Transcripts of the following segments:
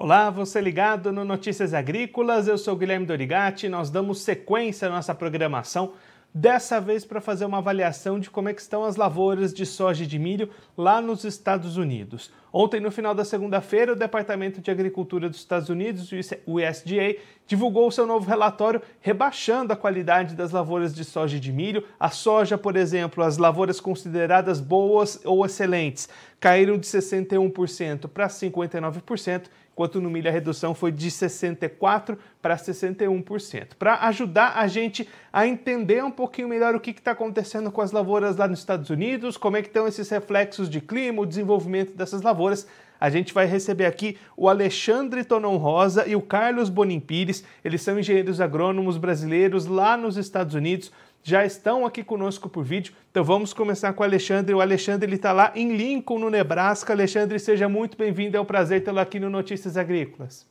Olá, você ligado no Notícias Agrícolas, eu sou Guilherme Dorigati, nós damos sequência à nossa programação, dessa vez para fazer uma avaliação de como é estão as lavouras de soja e de milho lá nos Estados Unidos. Ontem, no final da segunda-feira, o Departamento de Agricultura dos Estados Unidos, o USDA, divulgou seu novo relatório rebaixando a qualidade das lavouras de soja e de milho. A soja, por exemplo, as lavouras consideradas boas ou excelentes caíram de 61% para 59%, enquanto no milho a redução foi de 64% para 61%. Para ajudar a gente a entender um pouquinho melhor o que está acontecendo com as lavouras lá nos Estados Unidos, como é que estão esses reflexos de clima, o desenvolvimento dessas lavouras, a gente vai receber aqui o Alexandre Tonon Rosa e o Carlos Bonim Pires. Eles são engenheiros agrônomos brasileiros lá nos Estados Unidos. Já estão aqui conosco por vídeo. Então vamos começar com o Alexandre. O Alexandre está lá em Lincoln, no Nebraska. Alexandre, seja muito bem-vindo. É um prazer tê-lo aqui no Notícias Agrícolas.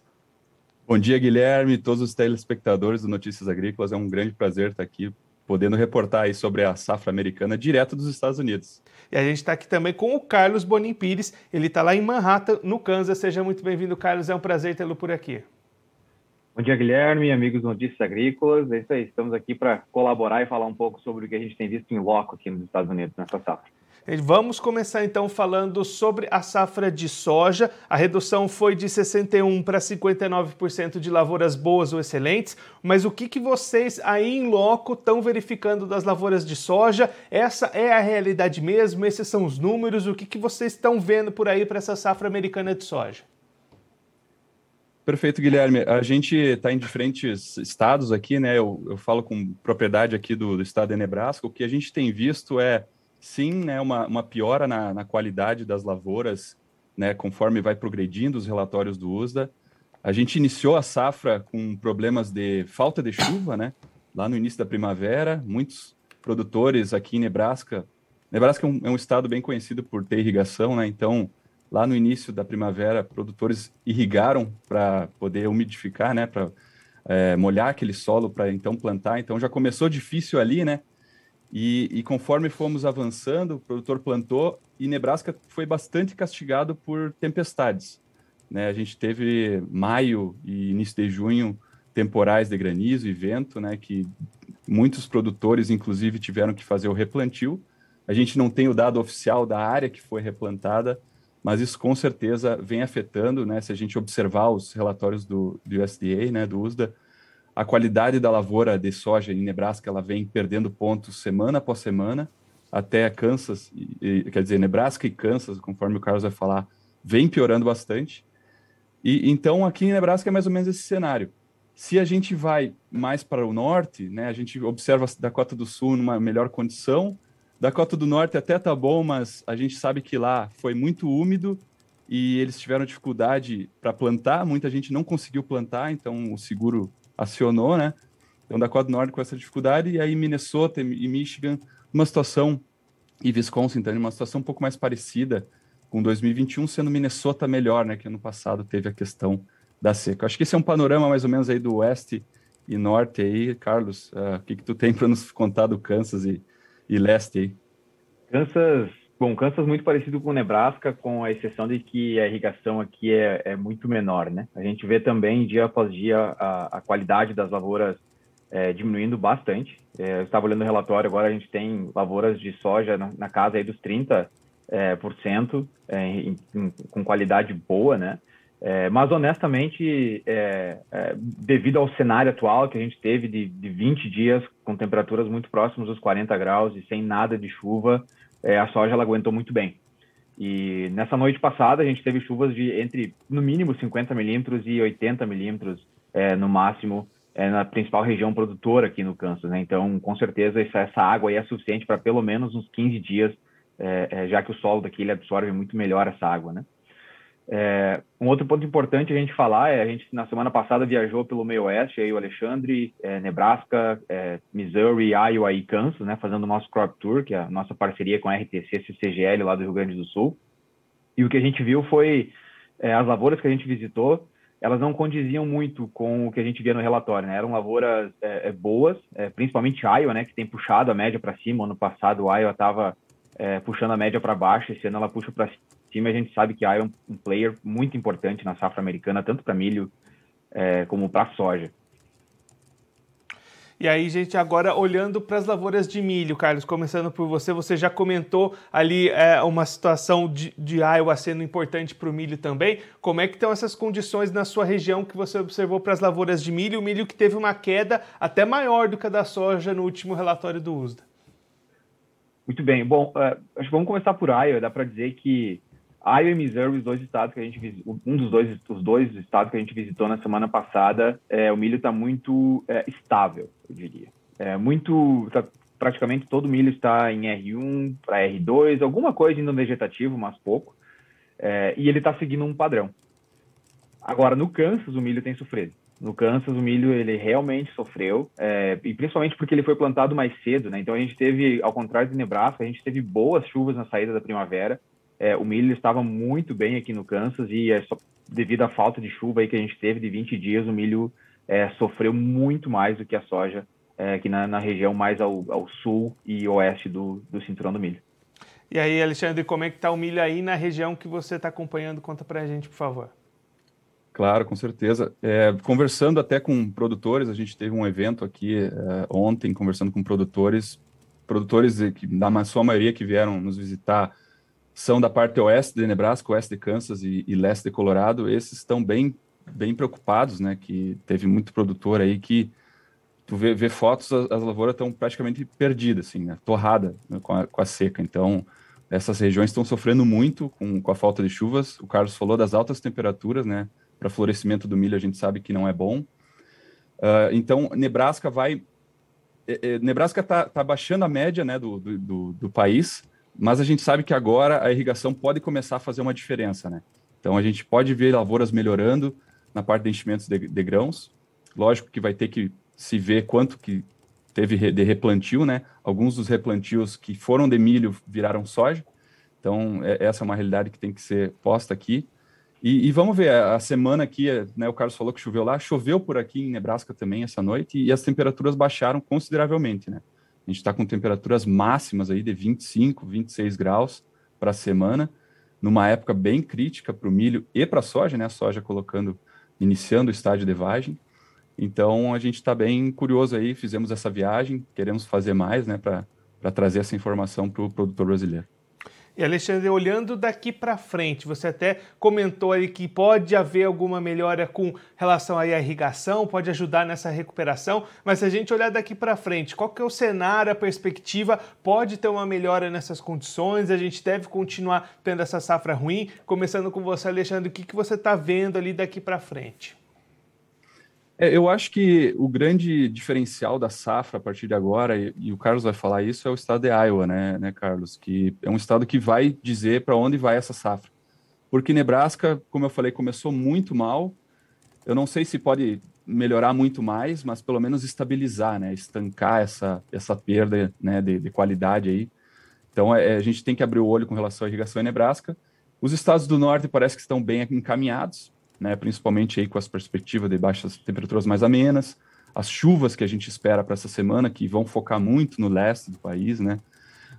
Bom dia, Guilherme, todos os telespectadores do Notícias Agrícolas. É um grande prazer estar aqui podendo reportar aí sobre a safra americana direto dos Estados Unidos. E a gente está aqui também com o Carlos Bonim Pires, ele está lá em Manhattan, no Kansas. Seja muito bem-vindo, Carlos, é um prazer tê-lo por aqui. Bom dia, Guilherme, amigos do Notícias Agrícolas. É isso aí, estamos aqui para colaborar e falar um pouco sobre o que a gente tem visto em loco aqui nos Estados Unidos nessa safra. Vamos começar então falando sobre a safra de soja. A redução foi de 61% para 59% de lavouras boas ou excelentes. Mas o que, que vocês aí em loco estão verificando das lavouras de soja? Essa é a realidade mesmo? Esses são os números? O que, que vocês estão vendo por aí para essa safra americana de soja? Perfeito, Guilherme. A gente está em diferentes estados aqui, né? Eu, eu falo com propriedade aqui do, do estado de Nebraska. O que a gente tem visto é sim, né, uma, uma piora na, na qualidade das lavouras, né, conforme vai progredindo os relatórios do USDA. A gente iniciou a safra com problemas de falta de chuva, né, lá no início da primavera. Muitos produtores aqui em Nebraska, Nebraska é um, é um estado bem conhecido por ter irrigação, né, então lá no início da primavera, produtores irrigaram para poder umidificar, né, para é, molhar aquele solo para então plantar. Então já começou difícil ali, né? E, e, conforme fomos avançando, o produtor plantou e Nebraska foi bastante castigado por tempestades. Né? A gente teve maio e início de junho temporais de granizo e vento, né? que muitos produtores, inclusive, tiveram que fazer o replantio. A gente não tem o dado oficial da área que foi replantada, mas isso com certeza vem afetando, né? Se a gente observar os relatórios do, do USDA, né, do USDA, a qualidade da lavoura de soja em Nebraska ela vem perdendo pontos semana após semana, até Kansas, e, quer dizer, Nebraska e Kansas, conforme o Carlos vai falar, vem piorando bastante. E então aqui em Nebraska é mais ou menos esse cenário. Se a gente vai mais para o norte, né, a gente observa a Dakota do Sul numa melhor condição. Dakota do Norte até tá bom, mas a gente sabe que lá foi muito úmido e eles tiveram dificuldade para plantar. Muita gente não conseguiu plantar, então o seguro acionou, né? Então, Dakota do Norte com essa dificuldade, e aí Minnesota e Michigan, uma situação, e Wisconsin também, uma situação um pouco mais parecida com 2021, sendo Minnesota melhor, né? Que ano passado teve a questão da seca. Acho que esse é um panorama mais ou menos aí do oeste e norte aí. Carlos, uh, o que, que tu tem para nos contar do Kansas e, e leste aí? Kansas Bom, Kansas muito parecido com Nebraska, com a exceção de que a irrigação aqui é, é muito menor, né? A gente vê também, dia após dia, a, a qualidade das lavouras é, diminuindo bastante. É, eu estava olhando o relatório, agora a gente tem lavouras de soja na, na casa aí dos 30%, é, por cento, é, em, em, com qualidade boa, né? É, mas, honestamente, é, é, devido ao cenário atual que a gente teve de, de 20 dias com temperaturas muito próximas dos 40 graus e sem nada de chuva, é, a soja ela aguentou muito bem. E nessa noite passada a gente teve chuvas de entre no mínimo 50 milímetros e 80 milímetros é, no máximo é, na principal região produtora aqui no Kansas. Né? Então, com certeza essa, essa água é suficiente para pelo menos uns 15 dias, já que o solo daqui ele absorve muito melhor essa água, né? É, um outro ponto importante a gente falar é a gente na semana passada viajou pelo meio oeste, aí o Alexandre, é, Nebraska, é, Missouri, Iowa e Kansas, né, fazendo o nosso crop tour, que é a nossa parceria com a RTC CCGL lá do Rio Grande do Sul. E o que a gente viu foi é, as lavouras que a gente visitou, elas não condiziam muito com o que a gente via no relatório, né? Eram lavouras é, é, boas, principalmente Iowa, né, que tem puxado a média para cima. Ano passado Iowa estava puxando a média para baixo, esse ano ela puxa para time, a gente sabe que Iowa é um player muito importante na safra americana, tanto para milho é, como para soja. E aí, gente, agora olhando para as lavouras de milho, Carlos, começando por você, você já comentou ali é, uma situação de, de Iowa sendo importante para o milho também. Como é que estão essas condições na sua região que você observou para as lavouras de milho? O milho que teve uma queda até maior do que a da soja no último relatório do USDA. Muito bem. Bom, uh, acho que vamos começar por Iowa. Dá para dizer que Iowa e Missouri, os dois estados que a gente um dos dois, os dois estados que a gente visitou na semana passada, é, o milho está muito é, estável, eu diria. É muito, tá, praticamente todo milho está em R1 para R2, alguma coisa ainda vegetativo, mas pouco. É, e ele está seguindo um padrão. Agora, no Kansas, o milho tem sofrido. No Kansas, o milho ele realmente sofreu, é, e principalmente porque ele foi plantado mais cedo, né? Então a gente teve, ao contrário de Nebraska, a gente teve boas chuvas na saída da primavera. É, o milho estava muito bem aqui no Kansas e é só devido à falta de chuva aí que a gente teve de 20 dias, o milho é, sofreu muito mais do que a soja é, aqui na, na, região mais ao, ao, sul e oeste do, do cinturão do milho. E aí, Alexandre, como é que está o milho aí na região que você está acompanhando? Conta para a gente, por favor. Claro, com certeza. É, conversando até com produtores, a gente teve um evento aqui é, ontem, conversando com produtores, produtores que, na sua maioria que vieram nos visitar são da parte oeste de Nebraska, oeste de Kansas e, e leste de Colorado, esses estão bem, bem preocupados, né? Que teve muito produtor aí que tu vê, vê fotos, as, as lavouras estão praticamente perdidas, assim, né? torrada né? com, a, com a seca. Então, essas regiões estão sofrendo muito com, com a falta de chuvas. O Carlos falou das altas temperaturas, né? Para florescimento do milho, a gente sabe que não é bom. Uh, então, Nebraska vai. Eh, eh, Nebraska está tá baixando a média né, do, do, do, do país, mas a gente sabe que agora a irrigação pode começar a fazer uma diferença, né? Então a gente pode ver lavouras melhorando na parte de enchimentos de, de grãos. Lógico que vai ter que se ver quanto que teve de replantio, né? Alguns dos replantios que foram de milho viraram soja. Então, é, essa é uma realidade que tem que ser posta aqui. E, e, vamos ver, a semana aqui, né, o Carlos falou que choveu lá, choveu por aqui em Nebraska também essa noite e as temperaturas baixaram consideravelmente, né? A gente está com temperaturas máximas aí de 25, 26 graus para a semana, numa época bem crítica para o milho e para a soja, né? A soja colocando, iniciando o estágio de vagem. Então a gente está bem curioso aí, fizemos essa viagem, queremos fazer mais, né, para trazer essa informação para o produtor brasileiro. E Alexandre, olhando daqui para frente, você até comentou aí que pode haver alguma melhora com relação à irrigação, pode ajudar nessa recuperação, mas se a gente olhar daqui para frente, qual que é o cenário, a perspectiva? Pode ter uma melhora nessas condições? A gente deve continuar tendo essa safra ruim? Começando com você, Alexandre, o que, que você está vendo ali daqui para frente? É, eu acho que o grande diferencial da safra a partir de agora, e, e, o Carlos vai falar isso, é o estado de Iowa, né, né Carlos? Que é um estado que vai dizer para onde vai essa safra. Porque Nebraska, como eu falei, começou muito mal. Eu não sei se pode melhorar muito mais, mas pelo menos estabilizar, né? Estancar essa, essa perda né, de, de qualidade aí. Então é, a gente tem que abrir o olho com relação à irrigação em Nebraska. Os estados do norte parece que estão bem encaminhados, né, principalmente aí com as perspectivas de baixas temperaturas mais amenas, as chuvas que a gente espera para essa semana, que vão focar muito no leste do país, né?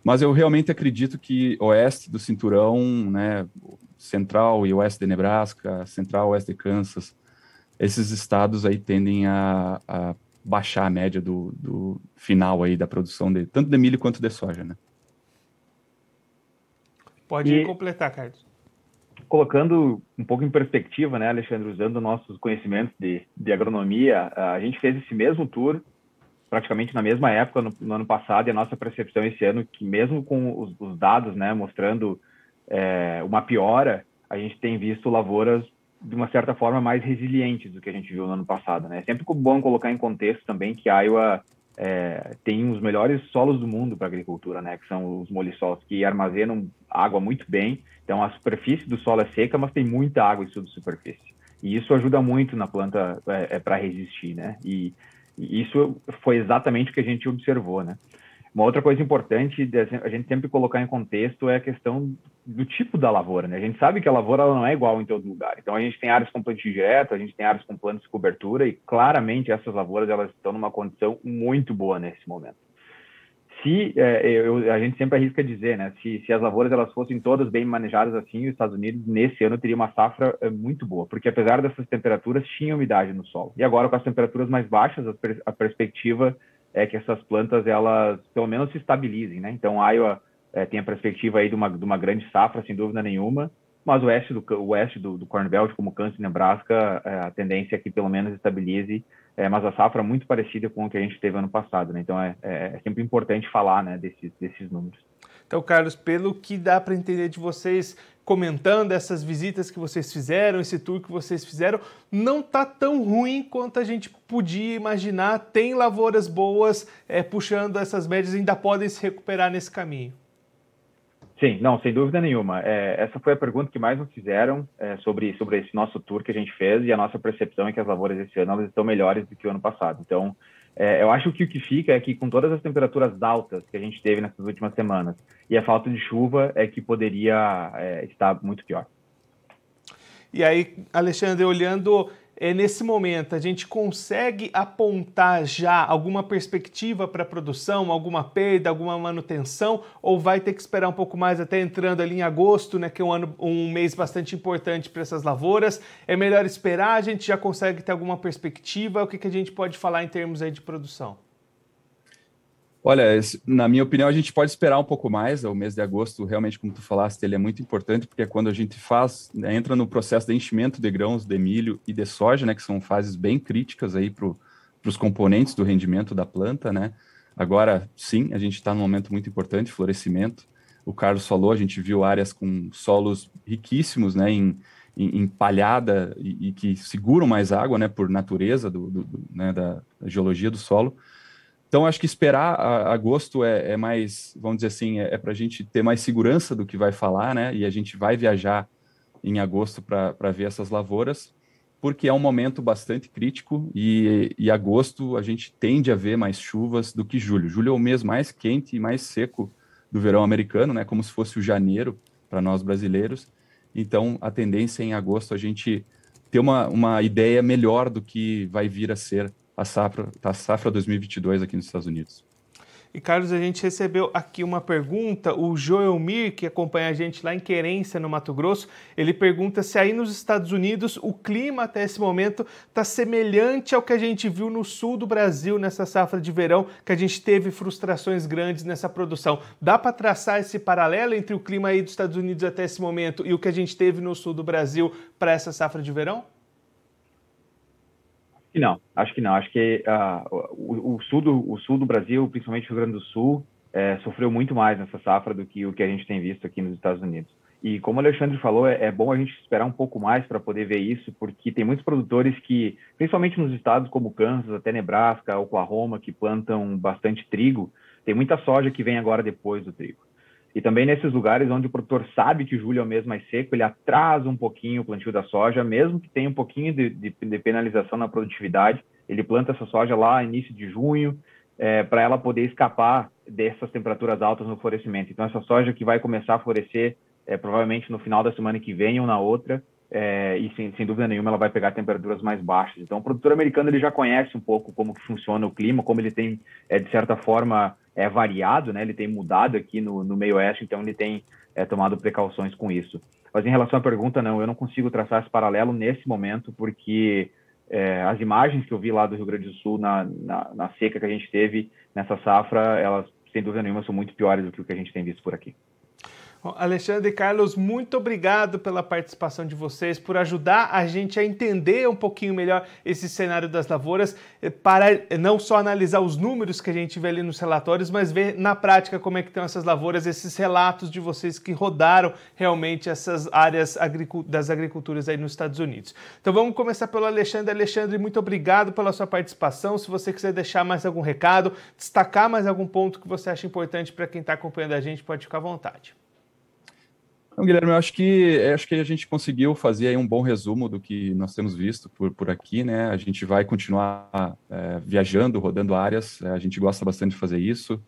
Mas eu realmente acredito que oeste do cinturão, né, central e oeste de Nebraska, central oeste de Kansas, esses estados aí tendem a, a baixar a média do, do, final aí da produção de tanto de milho quanto de soja, né? Pode e... completar, Carlos colocando um pouco em perspectiva, né, Alexandre, usando nossos conhecimentos de, de agronomia, a gente fez esse mesmo tour praticamente na mesma época no, no ano passado e a nossa percepção esse ano que mesmo com os, os dados, né, mostrando é, uma piora, a gente tem visto lavouras de uma certa forma mais resilientes do que a gente viu no ano passado, né? É sempre bom colocar em contexto também que a Iowa é, tem os melhores solos do mundo para agricultura, né? Que são os molissols que armazenam água muito bem então, a superfície do solo é seca, mas tem muita água em subsuperfície. E isso ajuda muito na planta é, é para resistir, né? E, e, isso foi exatamente o que a gente observou, né? Uma outra coisa importante a gente sempre colocar em contexto é a questão do tipo da lavoura, né? A gente sabe que a lavoura não é igual em todo lugar. Então, a gente tem áreas com plantio direto, a gente tem áreas com plantas de cobertura e claramente essas lavouras elas estão numa condição muito boa nesse momento. Se é, eu, a gente sempre arrisca dizer, né, se, se as lavouras elas fossem todas bem manejadas assim, os Estados Unidos nesse ano teria uma safra é, muito boa, porque apesar dessas temperaturas tinha umidade no solo. E agora com as temperaturas mais baixas, a, per, a perspectiva é que essas plantas elas pelo menos se estabilizem, né? Então Iowa é, tem a perspectiva aí de uma, de uma grande safra, sem dúvida nenhuma, mas o oeste do, o oeste do, do Corn Belt, como Kansas e Nebraska, é, a tendência é que pelo menos estabilize é, mas a safra é muito parecida com o que a gente teve ano passado, né? Então é, é, é sempre importante falar né, desses, desses números. Então, Carlos, pelo que dá para entender de vocês comentando essas visitas que vocês fizeram, esse tour que vocês fizeram, não está tão ruim quanto a gente podia imaginar. Tem lavouras boas é, puxando essas médias, ainda podem se recuperar nesse caminho. Sim, não, sem dúvida nenhuma. É, essa foi a pergunta que mais nos fizeram é, sobre, sobre esse nosso tour que a gente fez e a nossa percepção é que as lavouras esse ano elas estão melhores do que o ano passado. Então, é, eu acho que o que fica é que com todas as temperaturas altas que a gente teve nessas últimas semanas e a falta de chuva é que poderia é, estar muito pior. E aí, Alexandre, olhando é, nesse momento a gente consegue apontar já alguma perspectiva para a produção, alguma perda, alguma manutenção, ou vai ter que esperar um pouco mais até entrando ali em agosto, né, que é um, ano, um mês bastante importante para essas lavouras? É melhor esperar? A gente já consegue ter alguma perspectiva? O que, que a gente pode falar em termos aí de produção? Olha, na minha opinião, a gente pode esperar um pouco mais. O mês de agosto, realmente, como tu falaste, ele é muito importante, porque é quando a gente faz, né, entra no processo de enchimento de grãos de milho e de soja, né, que são fases bem críticas aí para os componentes do rendimento da planta, né? Agora, sim, a gente está num momento muito importante, florescimento. O Carlos falou, a gente viu áreas com solos riquíssimos, né, em, em, em palhada e, e, que seguram mais água, né, por natureza do, do, do né, da geologia do solo. Então, acho que esperar agosto é, é, mais, vamos dizer assim, é, é para a gente ter mais segurança do que vai falar, né? E a gente vai viajar em agosto para ver essas lavouras, porque é um momento bastante crítico e, e agosto a gente tende a ver mais chuvas do que julho. Julho é o mês mais quente e mais seco do verão americano, né? Como se fosse o janeiro para nós brasileiros. Então, a tendência é em agosto a gente ter uma, uma ideia melhor do que vai vir a ser a safra, a safra 2022 aqui nos Estados Unidos. E Carlos, a gente recebeu aqui uma pergunta, o Joel Mir, que acompanha a gente lá em Querência, no Mato Grosso, ele pergunta se aí nos Estados Unidos o clima até esse momento está semelhante ao que a gente viu no sul do Brasil nessa safra de verão, que a gente teve frustrações grandes nessa produção. Dá para traçar esse paralelo entre o clima aí dos Estados Unidos até esse momento e o que a gente teve no sul do Brasil para essa safra de verão? Que não, acho que não. Acho que uh, o, o, sul do, o sul do Brasil, principalmente o Rio Grande do Sul, é, sofreu muito mais nessa safra do que o que a gente tem visto aqui nos Estados Unidos. E como o Alexandre falou, é, é bom a gente esperar um pouco mais para poder ver isso, porque tem muitos produtores que, principalmente nos estados como Kansas, até Nebraska, Oklahoma, que plantam bastante trigo, tem muita soja que vem agora depois do trigo. E também nesses lugares onde o produtor sabe que julho é o mês mais seco, ele atrasa um pouquinho o plantio da soja, mesmo que tenha um pouquinho de, de, de penalização na produtividade, ele planta essa soja lá início de junho, é, para ela poder escapar dessas temperaturas altas no florescimento. Então, essa soja que vai começar a florescer é, provavelmente no final da semana que vem ou na outra, é, e sem, sem, dúvida nenhuma ela vai pegar temperaturas mais baixas. Então, o produtor americano ele já conhece um pouco como que funciona o clima, como ele tem, é, de certa forma, é variado, né? Ele tem mudado aqui no, no meio oeste, então ele tem é, tomado precauções com isso. Mas em relação à pergunta, não, eu não consigo traçar esse paralelo nesse momento, porque é, as imagens que eu vi lá do Rio Grande do Sul na, na, na seca que a gente teve nessa safra, elas sem dúvida nenhuma são muito piores do que o que a gente tem visto por aqui. Alexandre e Carlos, muito obrigado pela participação de vocês, por ajudar a gente a entender um pouquinho melhor esse cenário das lavouras, eh, para eh, não só analisar os números que a gente vê ali nos relatórios, mas ver na prática como é que estão essas lavouras, esses relatos de vocês que rodaram realmente essas áreas das agriculturas aí nos Estados Unidos. Então vamos começar pelo Alexandre. Alexandre, muito obrigado pela sua participação. Se você quiser deixar mais algum recado, destacar mais algum ponto que você acha importante para quem está acompanhando a gente, pode ficar à vontade. Então, Guilherme, eu acho que acho que a gente conseguiu fazer um bom resumo do que nós temos visto por, por aqui, né? A gente vai continuar é, viajando, rodando áreas. É, a gente gosta bastante de fazer isso.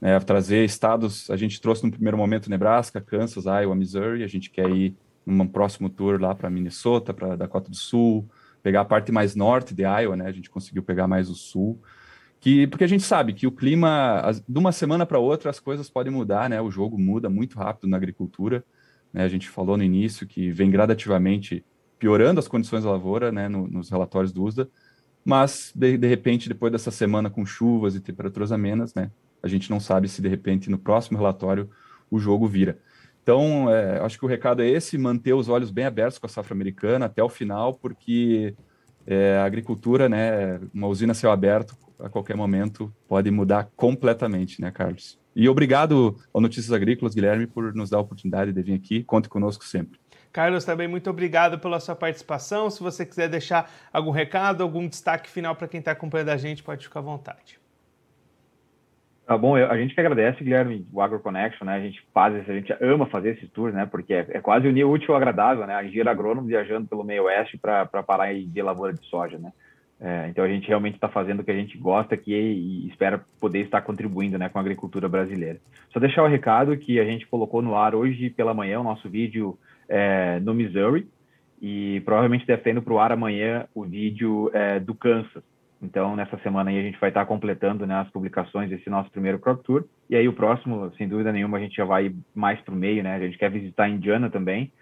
É, trazer estados, a gente trouxe no primeiro momento Nebraska, Kansas, Iowa, Missouri. A gente quer ir num próximo tour lá para Minnesota, para Dakota do Sul, pegar a parte mais norte de Iowa, né? A gente conseguiu pegar mais o sul. Que, porque a gente sabe que o clima, as, de uma semana para outra, as coisas podem mudar, né? O jogo muda muito rápido na agricultura. Né? A gente falou no início que vem gradativamente piorando as condições da lavoura, né? No, nos relatórios do USDA. Mas, de, de repente, depois dessa semana com chuvas e temperaturas amenas, né? A gente não sabe se, de repente, no próximo relatório o jogo vira. Então, é, acho que o recado é esse: manter os olhos bem abertos com a safra americana até o final, porque é, a agricultura, né, uma usina céu aberto, a qualquer momento pode mudar completamente, né, Carlos? E obrigado ao Notícias Agrícolas, Guilherme, por nos dar a oportunidade de vir aqui. Conte conosco sempre. Carlos, também muito obrigado pela sua participação. Se você quiser deixar algum recado, algum destaque final para quem está acompanhando a gente, pode ficar à vontade. Tá bom, a gente que agradece, Guilherme, o AgroConnection, né? A gente faz, a gente ama fazer esse tour, né? Porque é, é quase unir útil ao agradável, né? A engenheiro agrônomo viajando pelo meio oeste para parar e ver lavoura de soja, né? É, então a gente realmente está fazendo o que a gente gosta aqui e, e espera poder estar contribuindo, né, com a agricultura brasileira. Só deixar o recado que a gente colocou no ar hoje pela manhã o nosso vídeo é, no Missouri e provavelmente deve estar indo para o ar amanhã o vídeo é, do Kansas. Então, nessa semana aí a gente vai estar completando né, as publicações desse nosso primeiro Crop Tour. E aí o próximo, sem dúvida nenhuma, a gente já vai mais para o meio, né? A gente quer visitar Indiana também,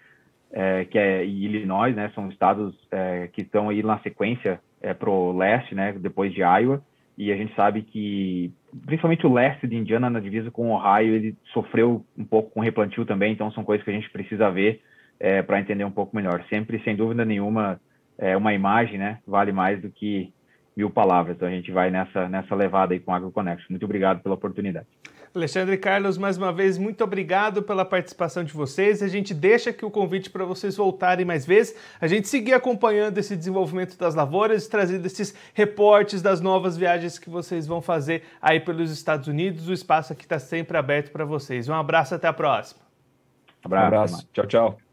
é, que é e Illinois, né? São estados é, que estão aí na sequência é, para o leste, né? Depois de Iowa. E a gente sabe que, principalmente o leste de Indiana, na divisa com Ohio, ele sofreu um pouco com replantio também. Então, são coisas que a gente precisa ver é, para entender um pouco melhor. Sempre, sem dúvida nenhuma, é, uma imagem, né? Vale mais do que mil palavras. Então a gente vai nessa, nessa levada aí com a AgroConnection. Muito obrigado pela oportunidade. Alexandre e Carlos, mais uma vez, muito obrigado pela participação de vocês. A gente deixa aqui o convite para vocês voltarem mais vezes, a gente seguir acompanhando esse desenvolvimento das lavouras, trazendo esses reportes das novas viagens que vocês vão fazer aí pelos Estados Unidos. O espaço aqui está sempre aberto para vocês. Um abraço, até a próxima. abraço. Um abraço. Tchau, tchau.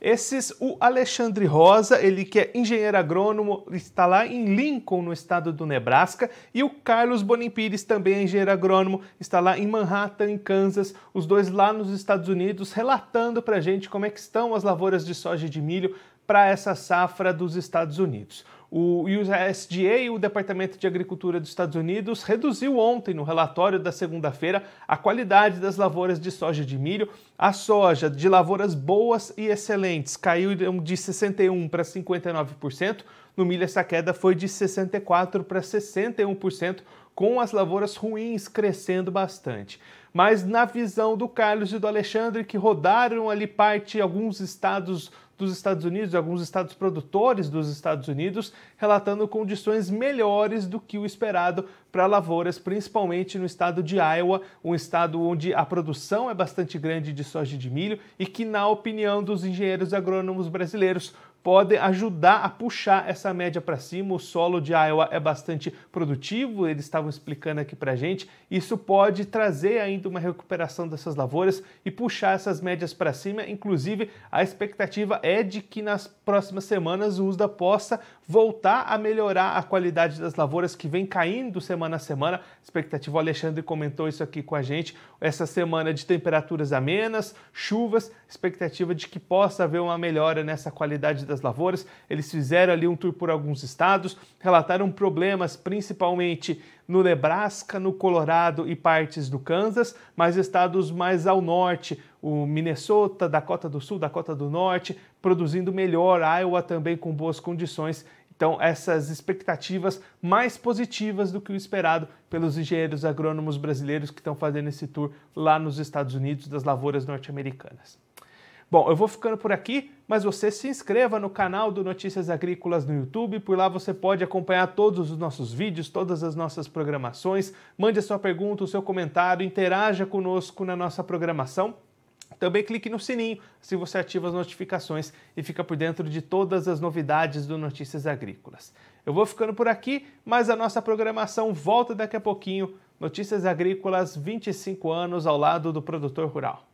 Esses, o Alexandre Rosa, ele que é engenheiro agrônomo, está lá em Lincoln, no estado do Nebraska, e o Carlos Bonim Pires, também é engenheiro agrônomo, está lá em Manhattan, em Kansas, os dois lá nos Estados Unidos, relatando para a gente como é que estão as lavouras de soja e de milho para essa safra dos Estados Unidos. O USDA, o Departamento de Agricultura dos Estados Unidos, reduziu ontem, no relatório da segunda-feira, a qualidade das lavouras de soja e de milho. A soja de lavouras boas e excelentes caiu de 61% para 59%. No milho, essa queda foi de 64% para 61%, com as lavouras ruins crescendo bastante. Mas na visão do Carlos e do Alexandre, que rodaram ali parte alguns estados dos Estados Unidos, alguns estados produtores dos Estados Unidos, relatando condições melhores do que o esperado para lavouras, principalmente no estado de Iowa, um estado onde a produção é bastante grande de soja e de milho e que, na opinião dos engenheiros agrônomos brasileiros, pode ajudar a puxar essa média para cima. O solo de Iowa é bastante produtivo, eles estavam explicando aqui para gente. Isso pode trazer ainda uma recuperação dessas lavouras e puxar essas médias para cima. Inclusive, a expectativa é de que nas próximas semanas o USDA possa voltar a melhorar a qualidade das lavouras que vem caindo semana a semana. Expectativa, o Alexandre comentou isso aqui com a gente, essa semana de temperaturas amenas, chuvas, expectativa de que possa haver uma melhora nessa qualidade das lavouras. Eles fizeram ali um tour por alguns estados, relataram problemas principalmente no Nebraska, no Colorado e partes do Kansas, mas estados mais ao norte, o Minnesota, Dakota do Sul, Dakota do Norte, produzindo melhor, Iowa também com boas condições. Então, essas expectativas mais positivas do que o esperado pelos engenheiros agrônomos brasileiros que estão fazendo esse tour lá nos Estados Unidos das lavouras norte-americanas. Bom, eu vou ficando por aqui, mas você se inscreva no canal do Notícias Agrícolas no YouTube, por lá você pode acompanhar todos os nossos vídeos, todas as nossas programações. Mande a sua pergunta, o seu comentário, interaja conosco na nossa programação. Também clique no sininho se você ativa as notificações e fica por dentro de todas as novidades do Notícias Agrícolas. Eu vou ficando por aqui, mas a nossa programação volta daqui a pouquinho. Notícias Agrícolas 25 anos ao lado do produtor rural.